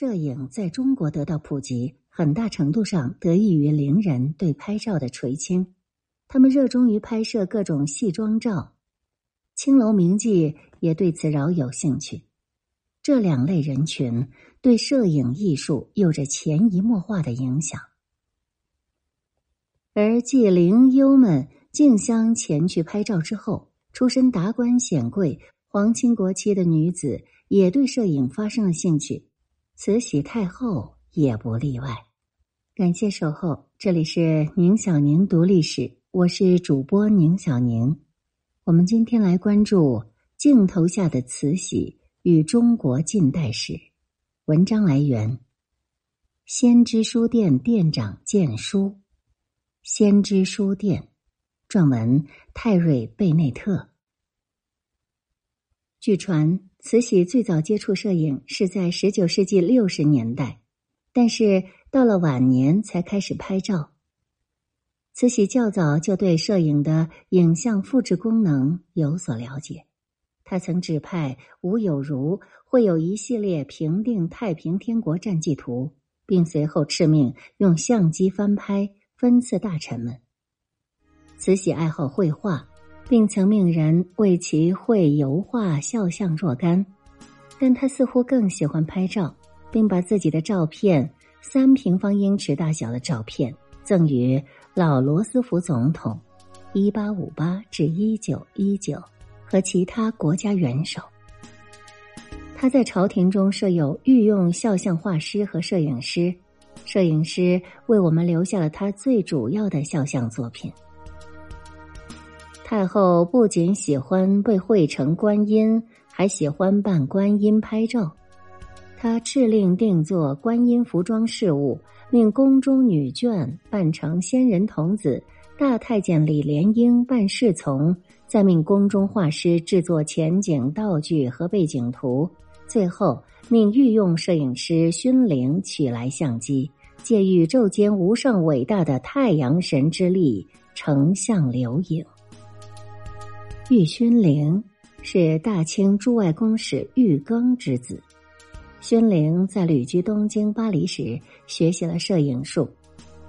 摄影在中国得到普及，很大程度上得益于伶人对拍照的垂青。他们热衷于拍摄各种戏装照，青楼名妓也对此饶有兴趣。这两类人群对摄影艺术有着潜移默化的影响，而继伶优们竞相前去拍照之后，出身达官显贵、皇亲国戚的女子也对摄影发生了兴趣。慈禧太后也不例外。感谢守候，这里是宁小宁读历史，我是主播宁小宁。我们今天来关注镜头下的慈禧与中国近代史。文章来源：先知书店店长荐书。先知书店，撰文泰瑞贝内特。据传。慈禧最早接触摄影是在十九世纪六十年代，但是到了晚年才开始拍照。慈禧较早就对摄影的影像复制功能有所了解，她曾指派吴有如绘有一系列平定太平天国战绩图，并随后敕命用相机翻拍，分赐大臣们。慈禧爱好绘画。并曾命人为其绘油画肖像若干，但他似乎更喜欢拍照，并把自己的照片三平方英尺大小的照片赠予老罗斯福总统（一八五八至一九一九）和其他国家元首。他在朝廷中设有御用肖像画师和摄影师，摄影师为我们留下了他最主要的肖像作品。太后不仅喜欢被绘成观音，还喜欢扮观音拍照。她敕令定做观音服装饰物，命宫中女眷扮成仙人童子，大太监李莲英扮侍从，再命宫中画师制作前景道具和背景图，最后命御用摄影师勋灵取来相机，借宇宙间无上伟大的太阳神之力，成像留影。玉勋龄是大清驻外公使玉庚之子。勋龄在旅居东京、巴黎时学习了摄影术，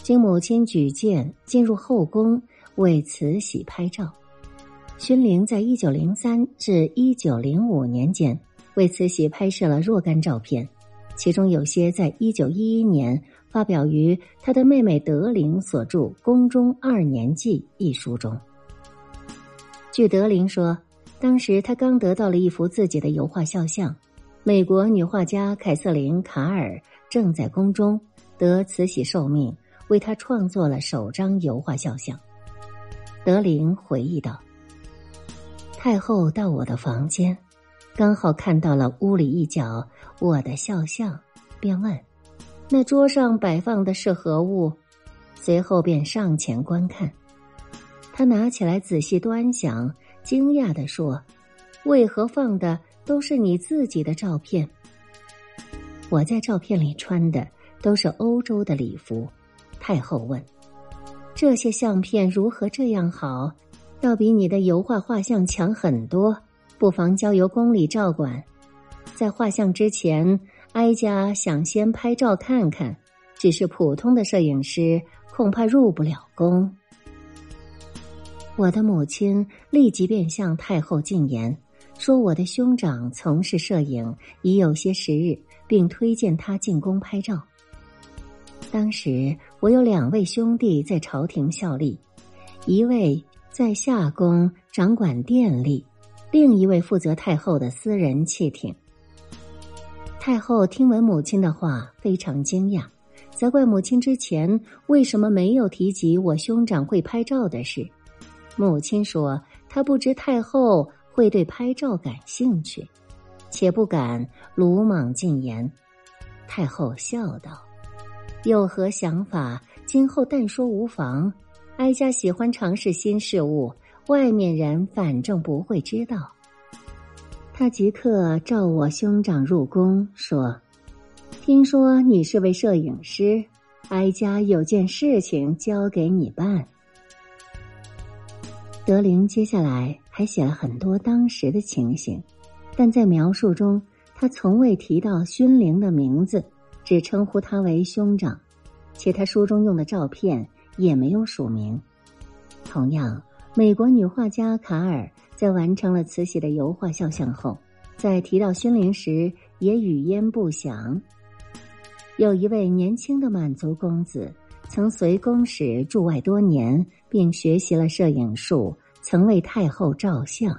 经母亲举荐进入后宫为慈禧拍照。勋龄在一九零三至一九零五年间为慈禧拍摄了若干照片，其中有些在一九一一年发表于他的妹妹德龄所著《宫中二年记》一书中。据德林说，当时他刚得到了一幅自己的油画肖像，美国女画家凯瑟琳·卡尔正在宫中，得慈禧受命为他创作了首张油画肖像。德林回忆道：“太后到我的房间，刚好看到了屋里一角我的肖像，便问：那桌上摆放的是何物？随后便上前观看。”他拿起来仔细端详，惊讶地说：“为何放的都是你自己的照片？我在照片里穿的都是欧洲的礼服。”太后问：“这些相片如何这样好？要比你的油画画像强很多。不妨交由宫里照管。在画像之前，哀家想先拍照看看。只是普通的摄影师恐怕入不了宫。”我的母亲立即便向太后进言，说我的兄长从事摄影已有些时日，并推荐他进宫拍照。当时我有两位兄弟在朝廷效力，一位在夏宫掌管电力，另一位负责太后的私人汽艇。太后听闻母亲的话，非常惊讶，责怪母亲之前为什么没有提及我兄长会拍照的事。母亲说：“她不知太后会对拍照感兴趣，且不敢鲁莽进言。”太后笑道：“有何想法？今后但说无妨。哀家喜欢尝试新事物，外面人反正不会知道。”他即刻召我兄长入宫，说：“听说你是位摄影师，哀家有件事情交给你办。”德龄接下来还写了很多当时的情形，但在描述中，他从未提到勋灵的名字，只称呼他为兄长，且他书中用的照片也没有署名。同样，美国女画家卡尔在完成了慈禧的油画肖像后，在提到熏灵时也语焉不详。有一位年轻的满族公子，曾随公使驻外多年，并学习了摄影术，曾为太后照相。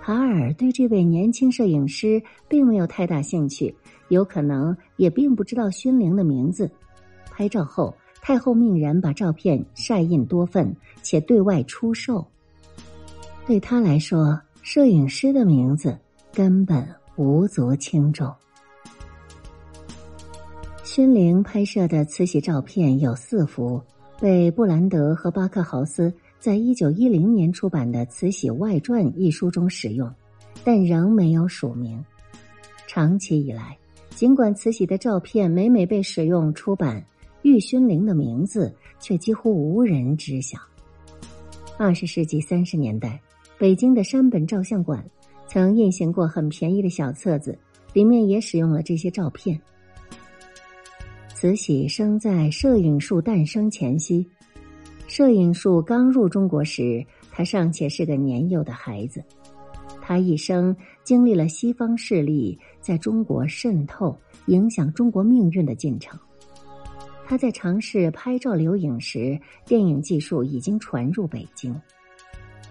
卡尔对这位年轻摄影师并没有太大兴趣，有可能也并不知道勋灵的名字。拍照后。太后命人把照片晒印多份，且对外出售。对他来说，摄影师的名字根本无足轻重。熏灵拍摄的慈禧照片有四幅，被布兰德和巴克豪斯在一九一零年出版的《慈禧外传》一书中使用，但仍没有署名。长期以来，尽管慈禧的照片每每被使用出版。玉熏灵的名字却几乎无人知晓。二十世纪三十年代，北京的山本照相馆曾印行过很便宜的小册子，里面也使用了这些照片。慈禧生在摄影术诞生前夕，摄影术刚入中国时，她尚且是个年幼的孩子。她一生经历了西方势力在中国渗透、影响中国命运的进程。他在尝试拍照留影时，电影技术已经传入北京。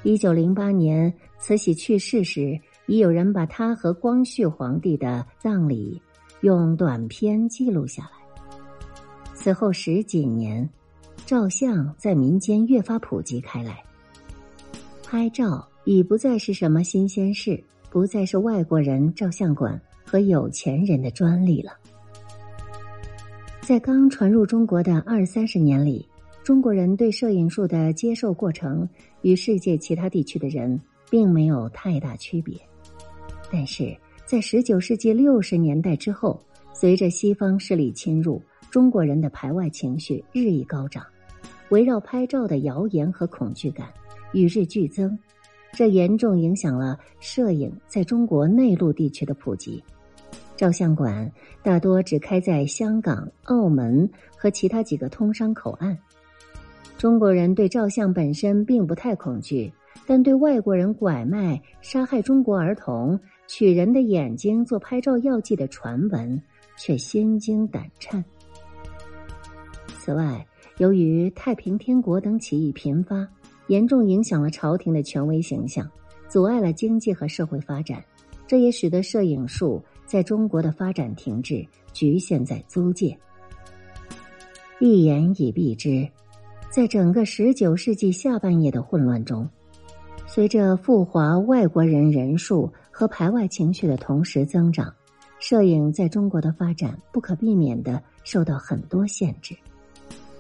一九零八年，慈禧去世时，已有人把他和光绪皇帝的葬礼用短片记录下来。此后十几年，照相在民间越发普及开来，拍照已不再是什么新鲜事，不再是外国人、照相馆和有钱人的专利了。在刚传入中国的二三十年里，中国人对摄影术的接受过程与世界其他地区的人并没有太大区别。但是在十九世纪六十年代之后，随着西方势力侵入，中国人的排外情绪日益高涨，围绕拍照的谣言和恐惧感与日俱增，这严重影响了摄影在中国内陆地区的普及。照相馆大多只开在香港、澳门和其他几个通商口岸。中国人对照相本身并不太恐惧，但对外国人拐卖、杀害中国儿童、取人的眼睛做拍照药剂的传闻却心惊胆颤。此外，由于太平天国等起义频发，严重影响了朝廷的权威形象，阻碍了经济和社会发展，这也使得摄影术。在中国的发展停滞，局限在租界。一言以蔽之，在整个十九世纪下半叶的混乱中，随着赴华外国人人数和排外情绪的同时增长，摄影在中国的发展不可避免的受到很多限制。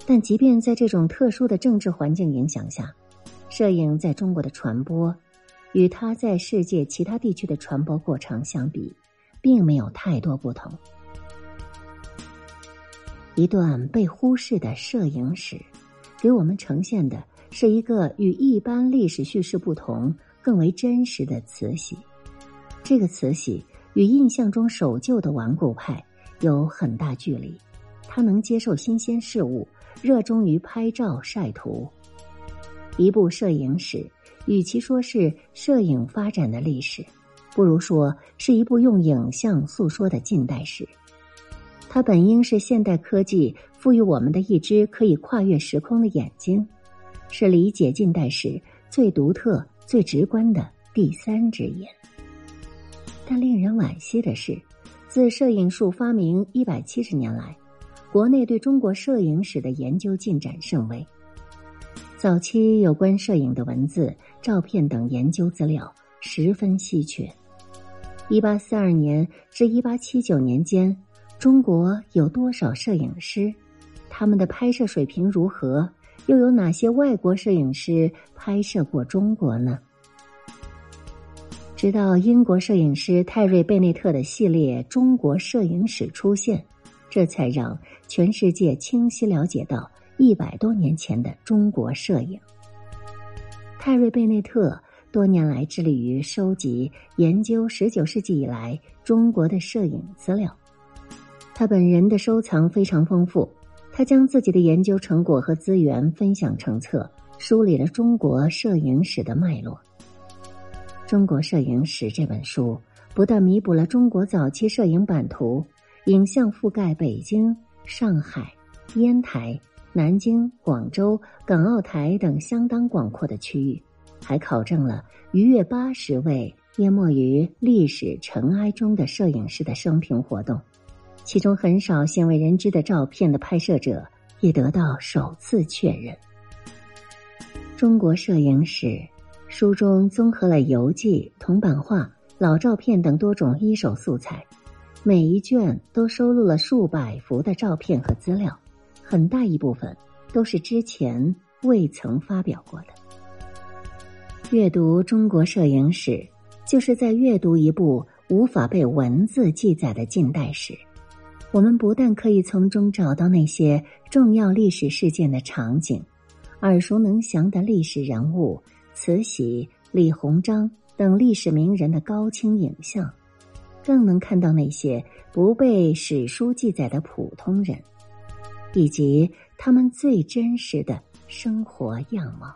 但即便在这种特殊的政治环境影响下，摄影在中国的传播，与它在世界其他地区的传播过程相比。并没有太多不同。一段被忽视的摄影史，给我们呈现的是一个与一般历史叙事不同、更为真实的慈禧。这个慈禧与印象中守旧的顽固派有很大距离。他能接受新鲜事物，热衷于拍照晒图。一部摄影史，与其说是摄影发展的历史。不如说是一部用影像诉说的近代史，它本应是现代科技赋予我们的一只可以跨越时空的眼睛，是理解近代史最独特、最直观的第三只眼。但令人惋惜的是，自摄影术发明一百七十年来，国内对中国摄影史的研究进展甚微。早期有关摄影的文字、照片等研究资料十分稀缺。一八四二年至一八七九年间，中国有多少摄影师？他们的拍摄水平如何？又有哪些外国摄影师拍摄过中国呢？直到英国摄影师泰瑞·贝内特的系列《中国摄影史》出现，这才让全世界清晰了解到一百多年前的中国摄影。泰瑞·贝内特。多年来致力于收集研究十九世纪以来中国的摄影资料。他本人的收藏非常丰富，他将自己的研究成果和资源分享成册，梳理了中国摄影史的脉络。《中国摄影史》这本书不但弥补了中国早期摄影版图，影像覆盖北京、上海、烟台、南京、广州、港澳台等相当广阔的区域，还考证了逾越八十位淹没于历史尘埃中的摄影师的生平活动。其中很少鲜为人知的照片的拍摄者也得到首次确认。《中国摄影史》书中综合了游记、铜版画、老照片等多种一手素材，每一卷都收录了数百幅的照片和资料，很大一部分都是之前未曾发表过的。阅读《中国摄影史》，就是在阅读一部无法被文字记载的近代史。我们不但可以从中找到那些重要历史事件的场景、耳熟能详的历史人物慈禧、李鸿章等历史名人的高清影像，更能看到那些不被史书记载的普通人，以及他们最真实的生活样貌。